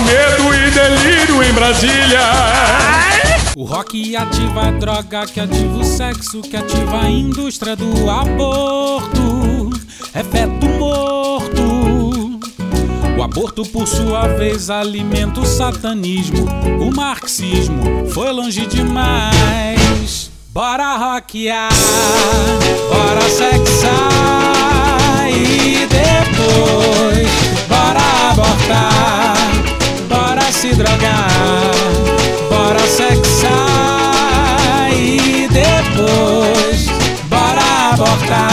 medo e delírio em Brasília. O rock ativa a droga, que ativa o sexo, que ativa a indústria do aborto. É feto morto. O aborto, por sua vez, alimenta o satanismo. O marxismo foi longe demais. Bora rockear, bora sexar e depois bora abortar, se drogar, bora sexar e depois bora abortar.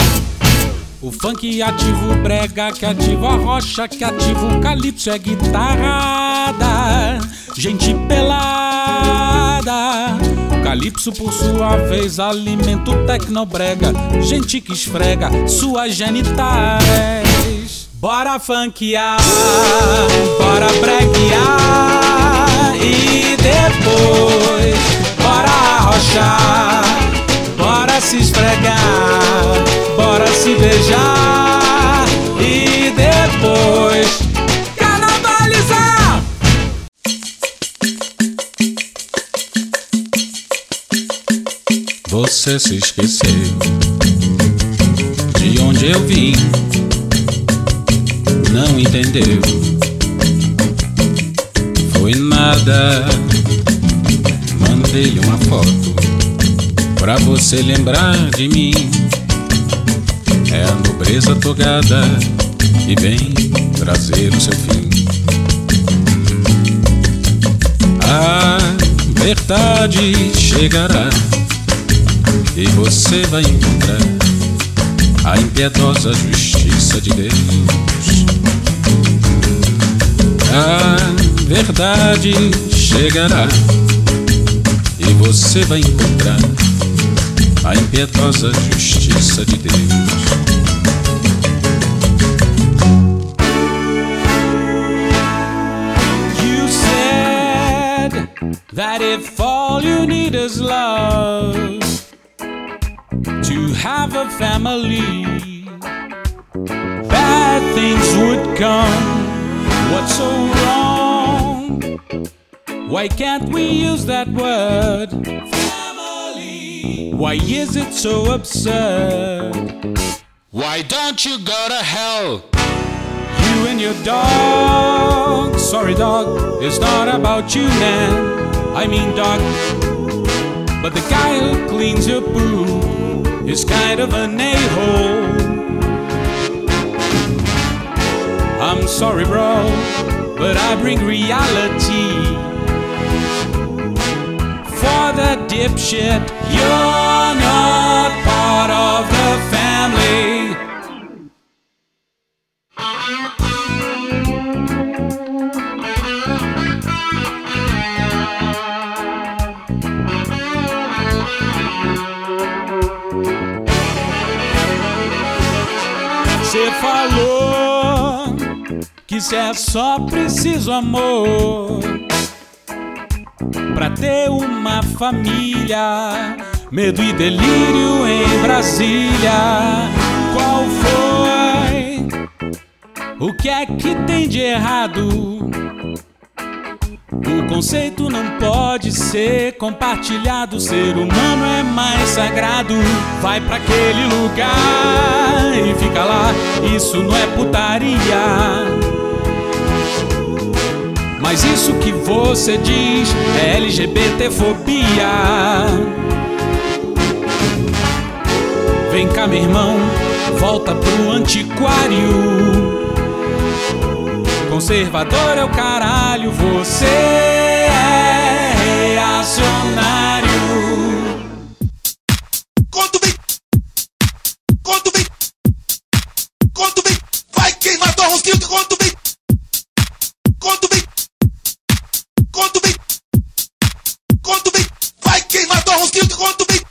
O funk ativa o brega, que ativa a rocha, que ativa o calypso, é guitarrada, gente pelada. Calypso, por sua vez, alimenta o tecnobrega, gente que esfrega suas genitais. Bora funkear, bora breguear e depois bora arrochar, bora se esfregar, bora se beijar e depois carnavalizar. Você se esqueceu de onde eu vim, não entendeu. Foi nada, mandei uma foto pra você lembrar de mim. É a nobreza togada e vem trazer o seu fim. A verdade chegará e você vai encontrar a impiedosa justiça de Deus. A verdade chegará e você vai encontrar a impiedosa justiça de Deus. That if all you need is love to have a family, bad things would come. What's so wrong? Why can't we use that word? Family. Why is it so absurd? Why don't you go to hell? You and your dog. Sorry, dog. It's not about you, man. I mean, dog. But the guy who cleans your poo is kind of an a hole. I'm sorry, bro, but I bring reality. The dipshit, you're not part of the family. Você falou que cê é só preciso amor ter uma família. Medo e delírio em Brasília. Qual foi? O que é que tem de errado? O conceito não pode ser compartilhado. Ser humano é mais sagrado. Vai pra aquele lugar e fica lá. Isso não é putaria. Mas isso que você diz é LGBTfobia. Vem cá, meu irmão, volta pro antiquário. Conservador é o caralho, você é reacionário. inscrito quando bem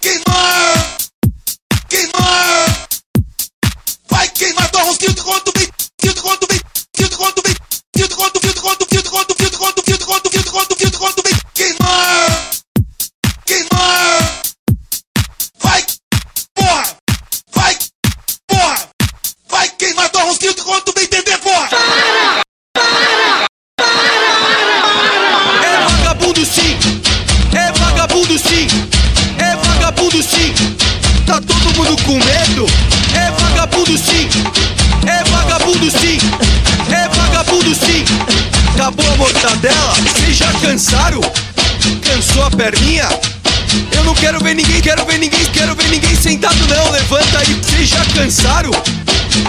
cansaram?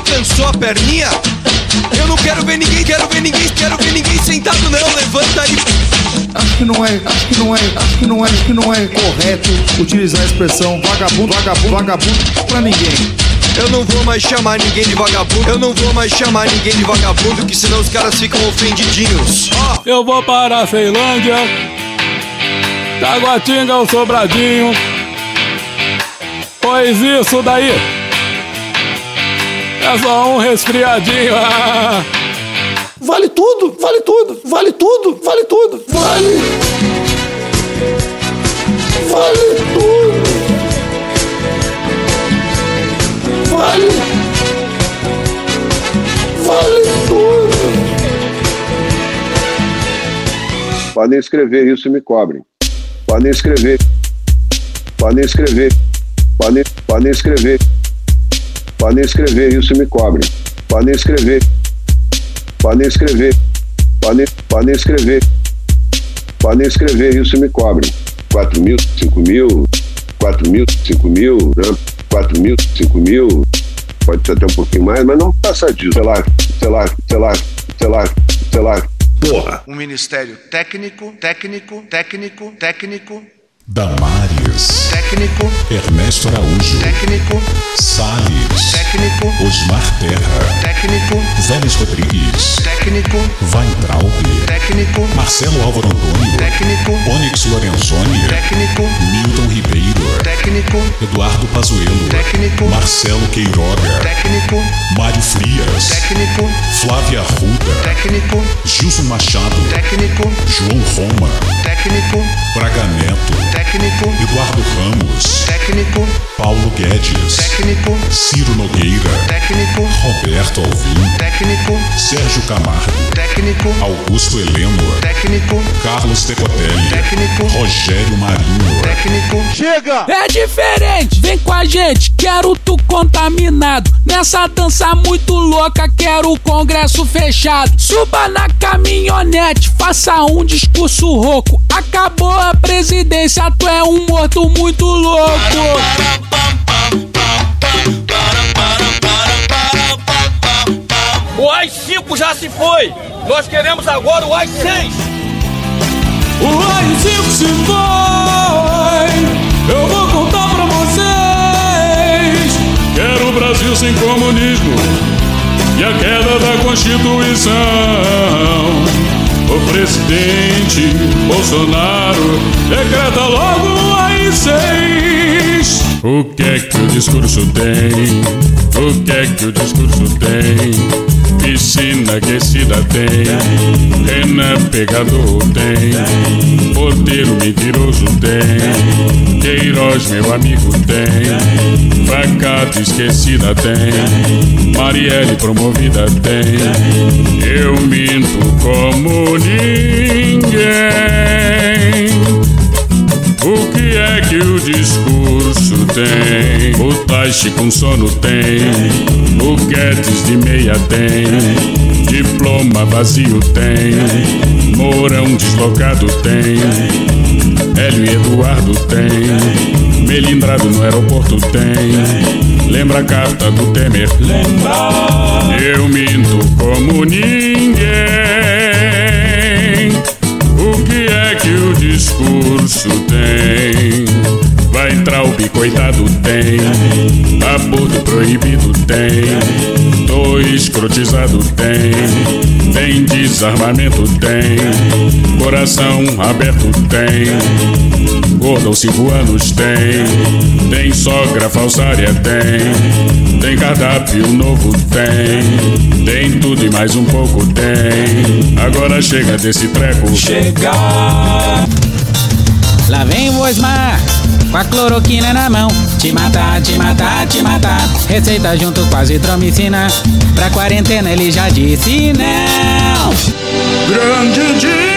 Cansou a perninha? Eu não quero ver ninguém, quero ver ninguém, quero ver ninguém sentado não. Levanta aí. Acho que não é, acho que não é, acho que não é, acho que não é correto utilizar a expressão vagabundo, vagabundo, vagabundo pra ninguém. Eu não vou mais chamar ninguém de vagabundo. Eu não vou mais chamar ninguém de vagabundo, que senão os caras ficam ofendidinhos. Ó, Eu vou para a Ceilândia, Taguatinga ou Sobradinho. Pois isso daí é só um resfriadinho. ah. Vale tudo, vale tudo, vale tudo, vale tudo, vale. Vale tudo. Vale. Vale tudo. Podem escrever isso e me cobrem. Podem escrever. Podem escrever. Podem, podem escrever. Podem escrever isso e me cobrem. Podem escrever. Podem escrever. Podem, podem escrever. Podem escrever isso e me cobrem. 4 mil, 5 mil, 4 mil, 5 mil, né? 4 mil, 5 mil, pode ser até um pouquinho mais, mas não passa disso. Sei lá, sei lá, sei lá, sei lá, sei lá. Porra! um ministério técnico, técnico, técnico, técnico, Damares, técnico, Ernesto Araújo, técnico, Salles, técnico, Osmar Terra, técnico, Vélez Rodrigues, técnico, Weintraub, técnico, Marcelo Álvaro Antônio, técnico, Onyx Lorenzoni, técnico, Milton Ribeiro, técnico, Eduardo Pazuello, técnico, Marcelo Queiroga, técnico, Mário Frias, técnico, Flávia Arruda, técnico, Gilson Machado, técnico, João Roma, técnico, Braga Neto, técnico, Eduardo Ramos, técnico, Paulo Guedes, técnico, Ciro Nogueira, técnico, Roberto Alvim, técnico, Sérgio Camargo, técnico, Augusto Heleno, técnico, Carlos Decotelli, técnico, Rogério Marinho, técnico. É diferente, vem com a gente, quero tu contaminado. Nessa dança muito louca, quero o congresso fechado. Suba na caminhonete, faça um discurso rouco. Acabou a presidência, tu é um morto muito louco. O se foi. Nós queremos agora o AI-6. O AI-5 se foi. Eu vou contar pra vocês. Quero o Brasil sem comunismo e a queda da Constituição. O presidente Bolsonaro decreta logo o AI-6. O que é que o discurso tem? O que é que o discurso tem? Piscina aquecida tem, Renan pegador tem, Porteiro mentiroso tem, Queiroz meu amigo tem, Facada esquecida tem, Marielle promovida tem, eu minto como ninguém. O que é que o discurso tem? O Taishi com sono tem, o Guedes de meia tem, diploma vazio tem, Mourão deslocado tem, Hélio e Eduardo tem, Melindrado no aeroporto tem, lembra a carta do Temer? Lembra? Eu minto como ninguém. Discurso tem? O coitado tem, aborto proibido tem, tô escrotizado tem, tem desarmamento tem, coração aberto tem, gordo cinco anos tem, tem sogra falsária tem, tem cardápio novo tem, tem tudo e mais um pouco tem, agora chega desse treco. Chegar. Lá vem o Osmar, com a cloroquina na mão. Te matar, te matar, te matar. Receita junto com a azitromicina. Pra quarentena ele já disse não. Grande dia.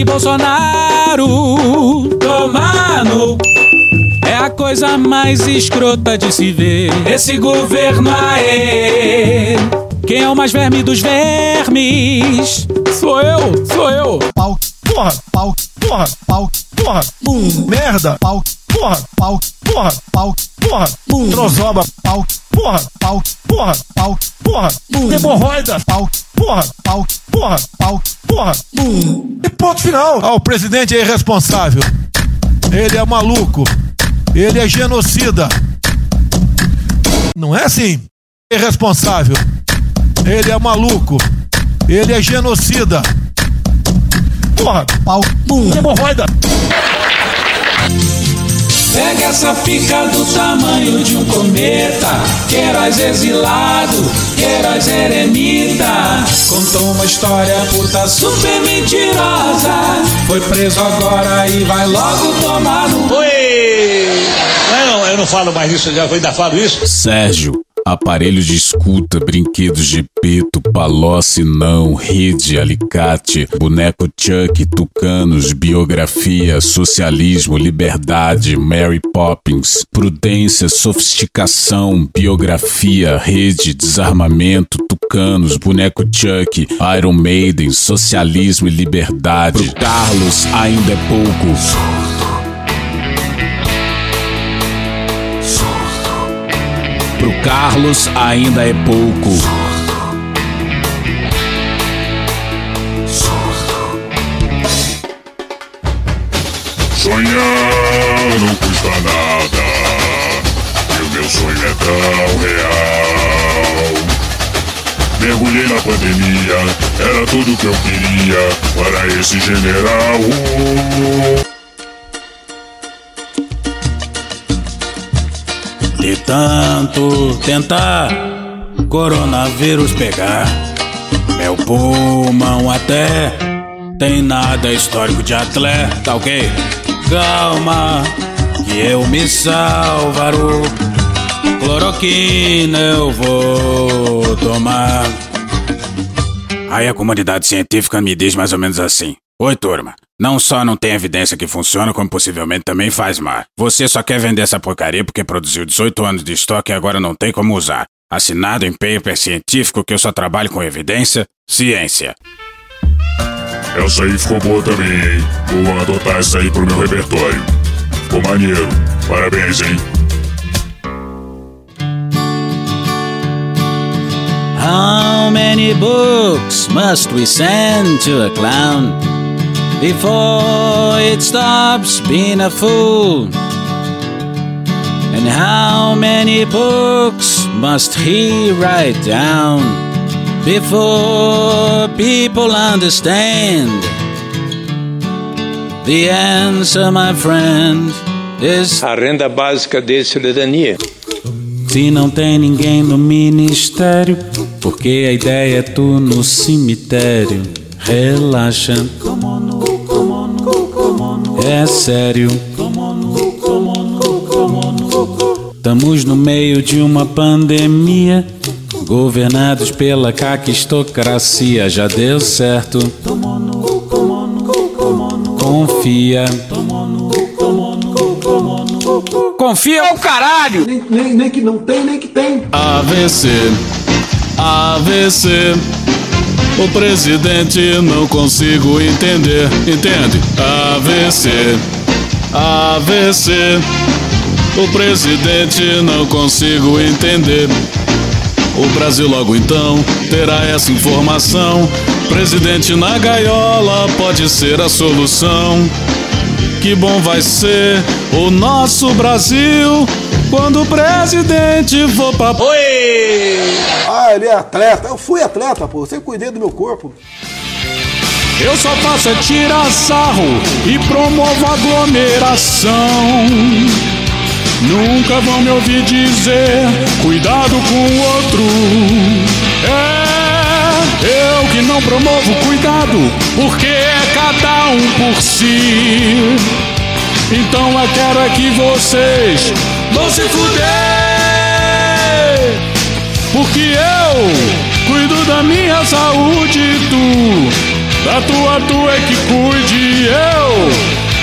E Bolsonaro? Tomar no é a coisa mais escrota de se ver. Esse governo aí. Quem é o mais verme dos vermes? Sou eu, sou eu. Pau, porra, pau, porra, pau, porra, bum, merda, pau, porra, pau, porra, pau, porra, bum, trozoba, pau, porra, pau, porra, pau, porra, bum, hemorroida, pau, porra, pau, porra, pau, porra. E ponto final. Ah, o presidente é irresponsável. Ele é maluco. Ele é genocida. Não é assim? Irresponsável. Ele é maluco. Ele é genocida. Porra, pau, hemorroida. Pega essa pica do tamanho de um cometa. Queiroz exilado, Queiroz eremita. Contou uma história puta super mentirosa. Foi preso agora e vai logo tomar no. Oi! Não, eu não falo mais nisso, já ainda falo isso. Sérgio, aparelho de escuta, brinquedos de peto, palóce não, rede, alicate, boneco Chuck, tucanos, biografia, socialismo, liberdade, Mary Poppins, prudência, sofisticação, biografia, rede, desarmamento, tucanos, boneco Chuck, Iron Maiden, socialismo e liberdade. Pro Carlos ainda é pouco. Pro Carlos ainda é pouco. Sonhar não custa nada. E o meu sonho é tão real. Mergulhei na pandemia, era tudo que eu queria para esse general. Tanto tentar coronavírus pegar, meu pulmão até tem nada histórico de atleta, ok? Calma, que eu me salvarou. Cloroquina eu vou tomar. Aí a comunidade científica me diz mais ou menos assim. Oi, turma. Não só não tem evidência que funciona, como possivelmente também faz mal. Você só quer vender essa porcaria porque produziu 18 anos de estoque e agora não tem como usar. Assinado em paper científico que eu só trabalho com evidência, ciência. Essa aí ficou boa também, hein? Vou adotar essa aí pro meu repertório. Ficou maneiro. Parabéns, hein? How many books must we send to a clown before it stops being a fool? And how many books must he write down before people understand? The answer, my friend, is A renda básica de cidadania. se não tem ninguém no ministério, porque a ideia é tu no cemitério. Relaxa, é sério. Estamos no meio de uma pandemia, governados pela caquistocracia. Já deu certo. Confia. Confia o caralho! Nem, nem que não tem, nem que tem. AVC, AVC. O presidente não consigo entender, entende? AVC, AVC. O presidente não consigo entender. O Brasil logo então terá essa informação. Presidente na gaiola pode ser a solução. Que bom vai ser o nosso Brasil quando o presidente for pra. Ah, ele é atleta. Eu fui atleta, pô. Eu sempre cuidei do meu corpo. Eu só faço é tirar sarro e promovo aglomeração. Nunca vão me ouvir dizer cuidado com o outro. É, eu que não promovo cuidado, porque é cada um por si. Então eu quero é que vocês vão se fuder. Porque eu cuido da minha saúde tu Da tua tu é que cuide, eu,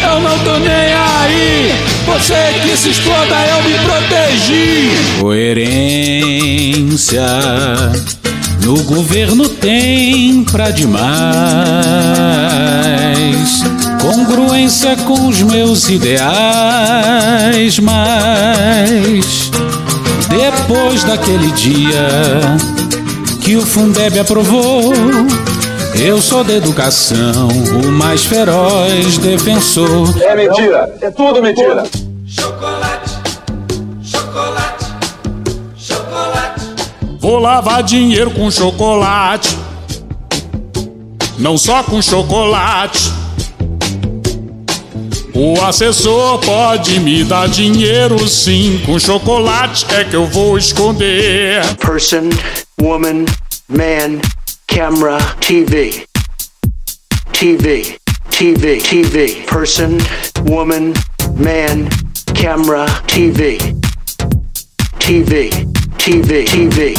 eu não tô nem aí. Você que se exploda, eu me protegi. Coerência no governo tem pra demais. Congruência com os meus ideais, mas depois daquele dia que o Fundeb aprovou. Eu sou da educação, o mais feroz defensor. É mentira, é tudo mentira. Chocolate, chocolate, chocolate. Vou lavar dinheiro com chocolate. Não só com chocolate. O assessor pode me dar dinheiro sim. Com chocolate é que eu vou esconder. person, woman, man, camera, TV. TV, TV, TV. Person, woman, man, camera, TV. TV, TV, TV.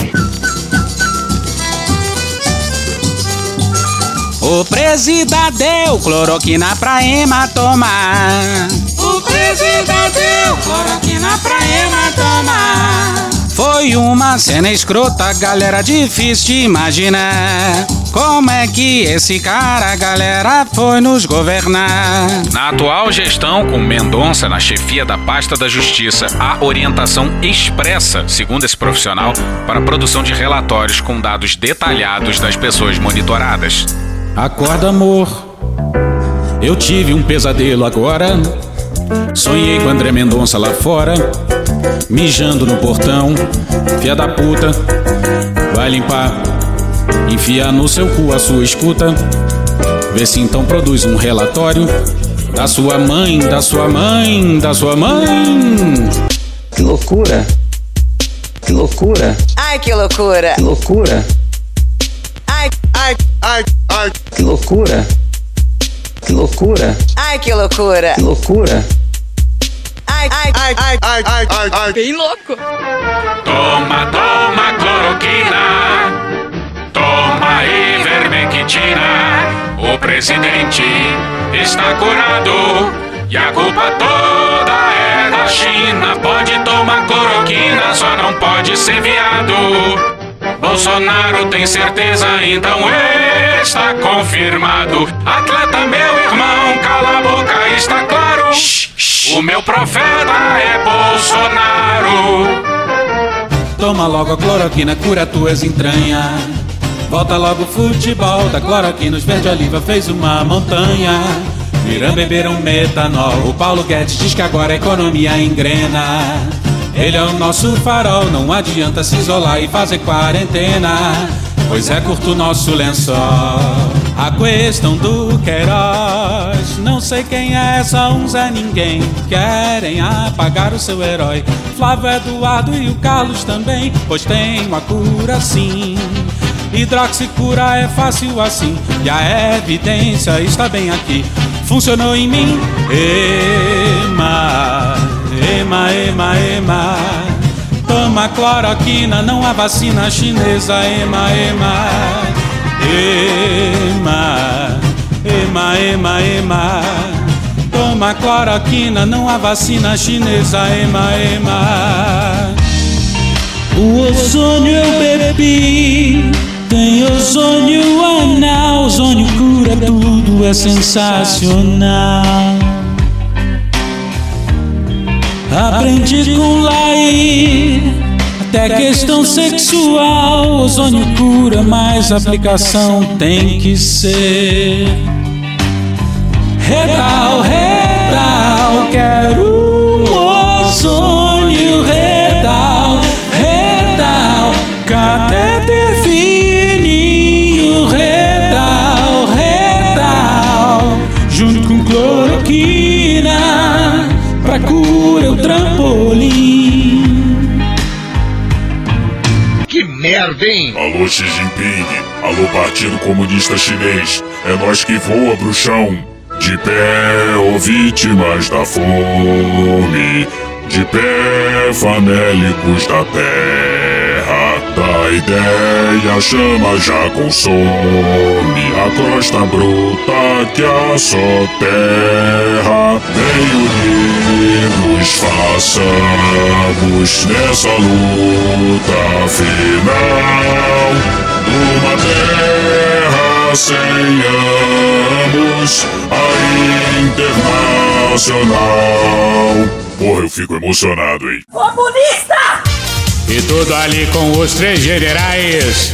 O presida deu cloroquina pra hematomar. O presida deu cloroquina pra hematomar. Foi uma cena escrota, galera, difícil de imaginar. Como é que esse cara, galera, foi nos governar? Na atual gestão, com Mendonça na chefia da pasta da Justiça, há orientação expressa, segundo esse profissional, para a produção de relatórios com dados detalhados das pessoas monitoradas. Acorda, amor. Eu tive um pesadelo agora. Sonhei com André Mendonça lá fora, mijando no portão. Fia da puta, vai limpar, enfia no seu cu a sua escuta. Vê se então produz um relatório da sua mãe, da sua mãe, da sua mãe. Que loucura! Que loucura! Ai, que loucura! Que loucura! Ai, ai, Ai, ai, Que loucura! Que loucura! ai, que loucura! Que loucura! Ai, ai, ai, ai, ai, ai, ai, ai. bem louco! Toma, toma cloroquina, toma ivermectina. O presidente está curado e a culpa toda é da China. Pode tomar cloroquina, só não pode ser viado. Bolsonaro tem certeza, então está confirmado. Atleta, meu irmão, cala a boca, está claro. O meu profeta é Bolsonaro. Toma logo a cloroquina, cura tuas entranhas. Volta logo o futebol da cloroquina, os verde oliva fez uma montanha. Irã beberam metanol. O Paulo Guedes diz que agora a economia engrena. Ele é o nosso farol, não adianta se isolar e fazer quarentena. Pois é curto o nosso lençol. A questão do Queiroz, não sei quem é, só um Zé Ninguém. Querem apagar o seu herói. Flávio Eduardo e o Carlos também, pois tem uma cura sim. Hidroxicura é fácil assim, e a evidência está bem aqui. Funcionou em mim, ema, ema, ema, ema. Toma cloroquina, não há vacina chinesa, ema, ema. Ema, ema, ema, ema. Toma cloroquina, não há vacina chinesa, ema, ema. O ozônio eu bebi, tem ozônio anal, ozônio cura tudo, é sensacional. Aprendi com Laí, até questão sexual, ozônio cura, mas aplicação tem que ser. Alô Xi Jinping, alô Partido Comunista Chinês, é nós que voa chão. De pé, ô vítimas da fome, de pé, famélicos da terra, da ideia, chama já consome a costa bruta que a só terra. Vem unidos, façamos nessa luta final uma terra sem ambos, a internacional. Porra, eu fico emocionado, hein? Comunista! E tudo ali com os três generais.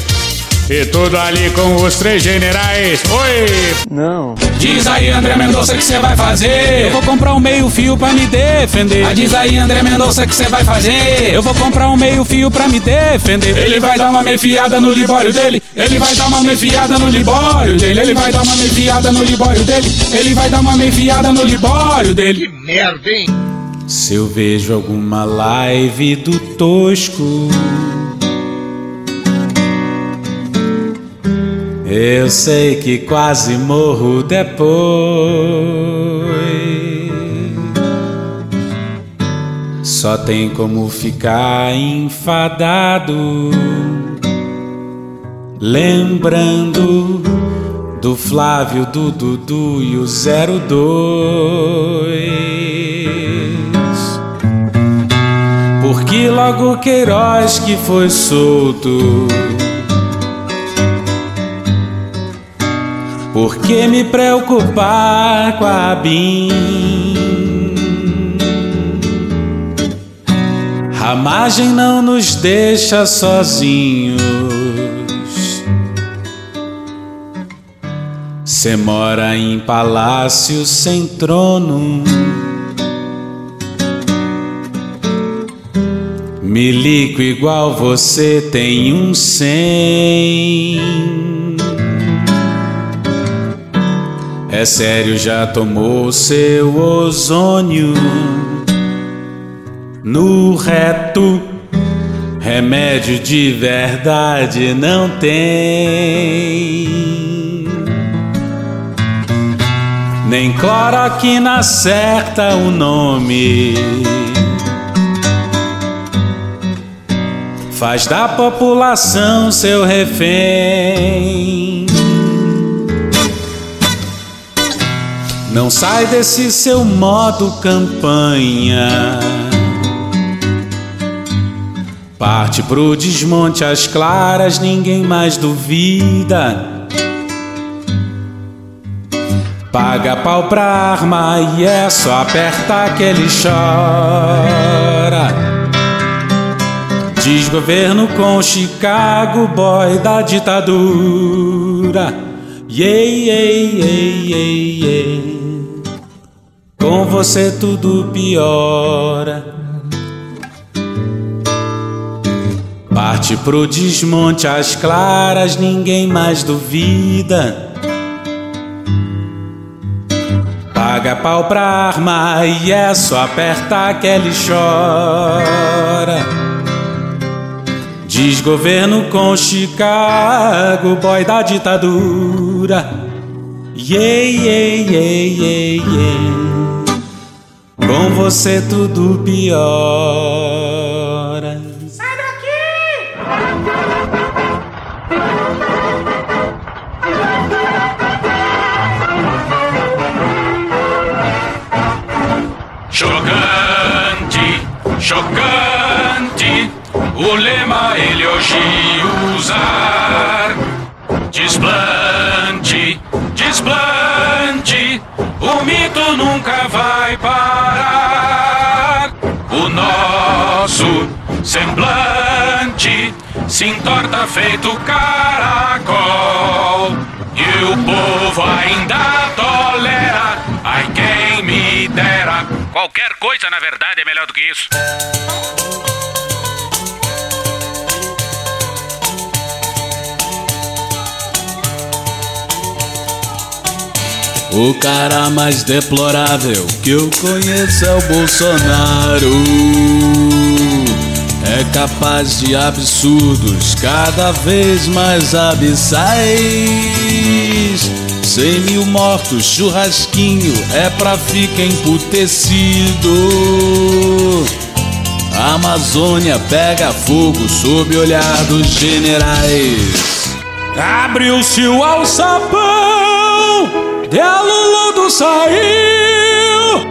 E tudo ali com os três generais. Oi! Não. Diz aí, André Mendonça, o que você vai fazer? Eu vou comprar um meio fio pra me defender. Ah, diz aí, André Mendonça, o que você vai fazer? Eu vou comprar um meio fio pra me defender. Ele vai dar uma mefiada no libório dele. Ele vai dar uma mefiada no libório dele. Ele vai dar uma mefiada no libório dele. Ele vai dar uma mefiada no libório dele. Que merda, hein? Se eu vejo alguma live do Tosco, eu sei que quase morro depois. Só tem como ficar enfadado, lembrando do Flávio, do Dudu e o 02. Porque logo Queiroz que foi solto. Por que me preocupar com a BIM? A margem não nos deixa sozinhos. Cê mora em palácio sem trono. Milico igual você tem um cem. É sério, já tomou seu ozônio no reto. Remédio de verdade não tem. Nem cloroquina acerta o nome. Faz da população seu refém. Não sai desse seu modo campanha. Parte pro desmonte às claras, ninguém mais duvida. Paga pau pra arma e é só apertar que ele chora. Desgoverno com Chicago boy da ditadura. Yeah, yeah, yeah, yeah, yeah. Com você tudo piora. Parte pro desmonte às claras, ninguém mais duvida. Paga pau pra arma e é só apertar que ele chora. Desgoverno com Chicago, boy da ditadura. Yeah, yeah, yeah, yeah, yeah. Com você tudo piora. Sai daqui! Chocante, o lema ele hoje usar. Desplante, desplante, o mito nunca vai parar. O nosso semblante se entorta feito caracol. E o povo ainda tolera. Ai, quem me dera. Qualquer coisa, na verdade, é melhor do que isso. O cara mais deplorável que eu conheço é o Bolsonaro. É capaz de absurdos cada vez mais abissais. Cem mil mortos, churrasquinho é pra ficar emputecido. A Amazônia pega fogo sob o olhar dos generais. Abriu-se o alçapão, Delo Lodo saiu.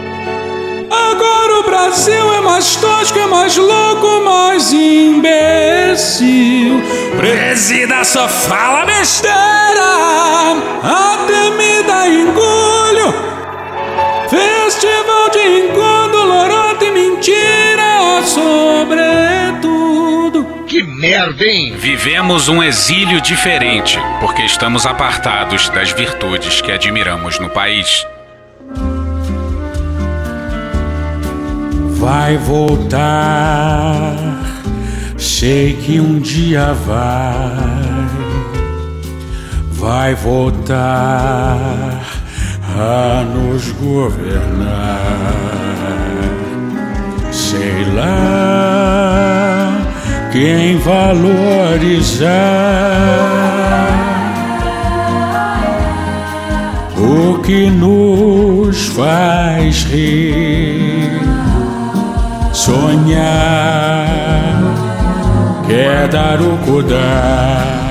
Agora o Brasil é mais tosco, é mais louco, mais imbecil. Presida só fala besteira, a temida engulho. Festival de engodo, lorota e mentira, sobretudo. Que merda, hein? Vivemos um exílio diferente, porque estamos apartados das virtudes que admiramos no país. vai voltar. Sei que um dia vai, vai voltar a nos governar. Sei lá quem valorizar o que nos faz rir sonhar, quer dar o cuidar.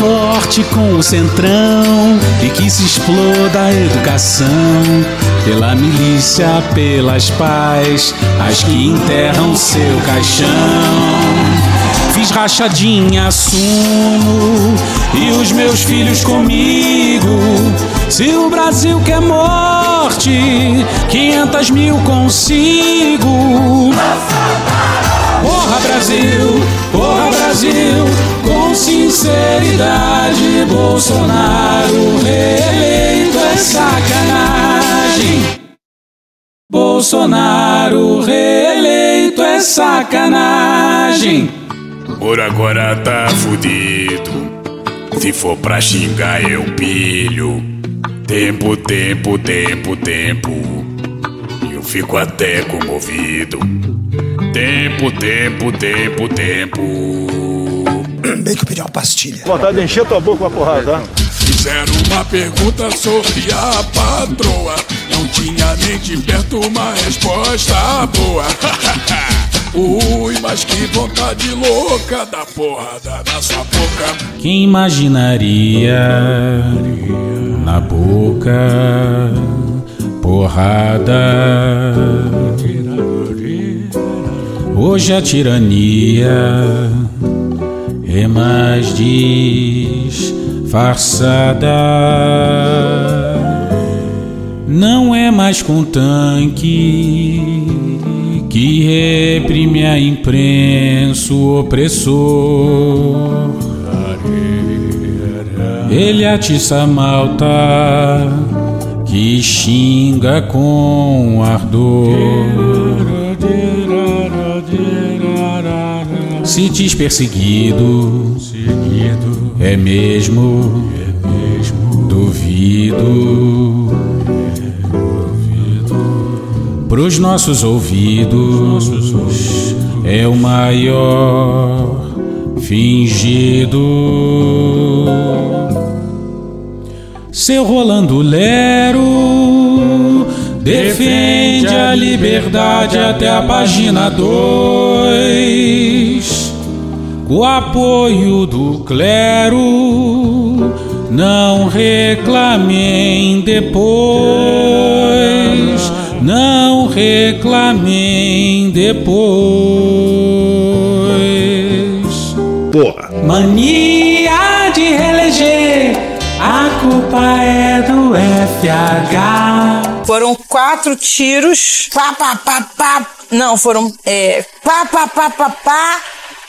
Forte com o centrão e que se exploda a educação pela milícia, pelas paz, as que enterram seu caixão. Fiz rachadinha, assumo, e os meus filhos comigo. Se o Brasil quer morte, quinhentas mil consigo. Porra Brasil, porra Brasil, sinceridade, Bolsonaro reeleito é sacanagem. Bolsonaro reeleito é sacanagem. Por agora tá fudido. Se for pra xingar, eu pilho. Tempo, tempo, tempo, tempo. Eu fico até comovido. Tempo, tempo, tempo, tempo. Bem que eu pedi uma pastilha. Vontade de encher tua boca com a porrada, tá? Fizeram uma pergunta sobre a patroa. Não tinha nem de perto uma resposta boa. Ui, mas que vontade louca da porrada na sua boca. Quem imaginaria na boca porrada? Hoje a tirania é mais disfarçada. Não é mais com tanque que reprime a imprensa opressor. Ele atiça a malta que xinga com ardor. Se diz perseguido, é mesmo, duvido. Pros nossos ouvidos é o maior fingido. Seu Rolando Lero defende a liberdade até a página 2. O apoio do clero, não reclamem depois. Não reclamem depois. Porra. Mania de reeleger, a culpa é do FH. Foram quatro tiros. Pá, pá, pá, pá. Não, foram. É. Pá, pá, pá, pá, pá.